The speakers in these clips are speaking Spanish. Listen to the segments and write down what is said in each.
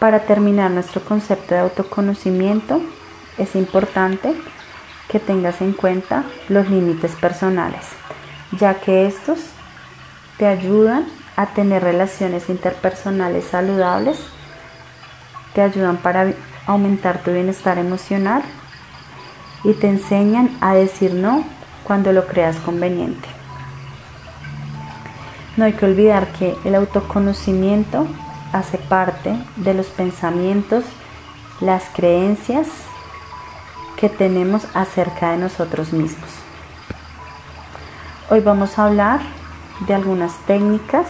Para terminar nuestro concepto de autoconocimiento, es importante que tengas en cuenta los límites personales, ya que estos te ayudan a tener relaciones interpersonales saludables, te ayudan para aumentar tu bienestar emocional y te enseñan a decir no cuando lo creas conveniente. No hay que olvidar que el autoconocimiento hace parte de los pensamientos, las creencias que tenemos acerca de nosotros mismos. Hoy vamos a hablar de algunas técnicas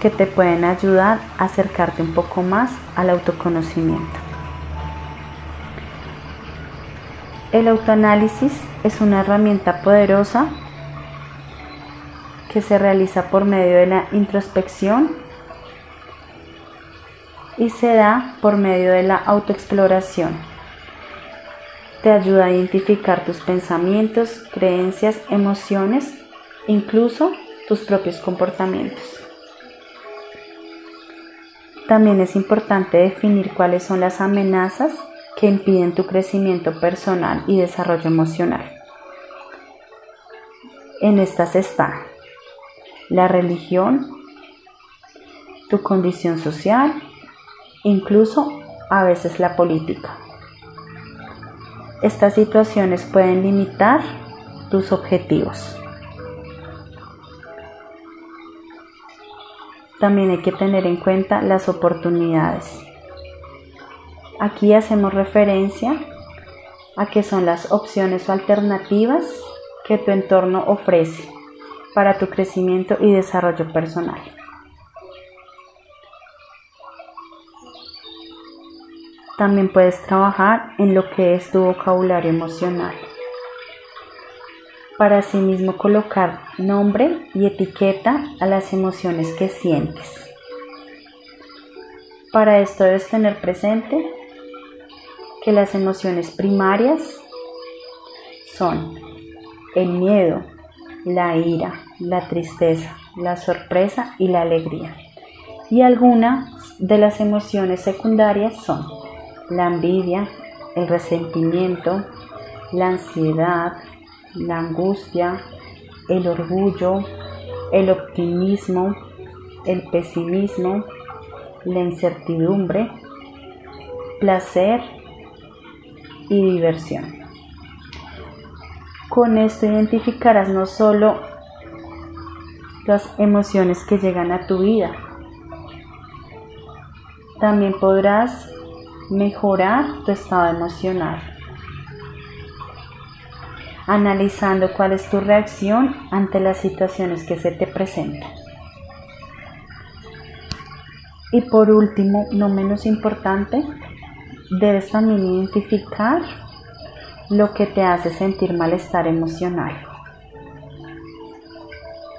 que te pueden ayudar a acercarte un poco más al autoconocimiento. El autoanálisis es una herramienta poderosa que se realiza por medio de la introspección y se da por medio de la autoexploración. Te ayuda a identificar tus pensamientos, creencias, emociones, incluso tus propios comportamientos. También es importante definir cuáles son las amenazas que impiden tu crecimiento personal y desarrollo emocional. En estas está la religión, tu condición social, incluso a veces la política. Estas situaciones pueden limitar tus objetivos. También hay que tener en cuenta las oportunidades. Aquí hacemos referencia a que son las opciones o alternativas que tu entorno ofrece para tu crecimiento y desarrollo personal. También puedes trabajar en lo que es tu vocabulario emocional. Para asimismo colocar nombre y etiqueta a las emociones que sientes. Para esto debes tener presente que las emociones primarias son el miedo, la ira, la tristeza, la sorpresa y la alegría. Y algunas de las emociones secundarias son la envidia, el resentimiento, la ansiedad, la angustia, el orgullo, el optimismo, el pesimismo, la incertidumbre, placer y diversión. Con esto identificarás no solo las emociones que llegan a tu vida, también podrás mejorar tu estado emocional, analizando cuál es tu reacción ante las situaciones que se te presentan. Y por último, no menos importante, debes también identificar lo que te hace sentir malestar emocional,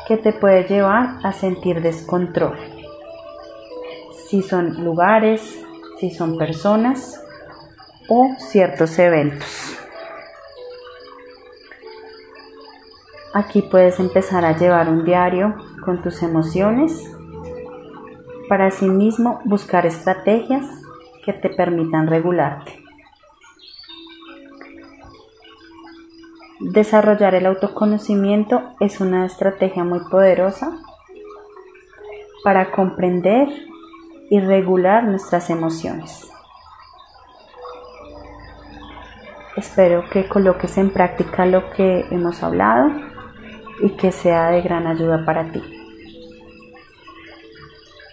que te puede llevar a sentir descontrol. Si son lugares, si son personas o ciertos eventos. Aquí puedes empezar a llevar un diario con tus emociones para asimismo buscar estrategias que te permitan regularte. Desarrollar el autoconocimiento es una estrategia muy poderosa para comprender y regular nuestras emociones. Espero que coloques en práctica lo que hemos hablado y que sea de gran ayuda para ti.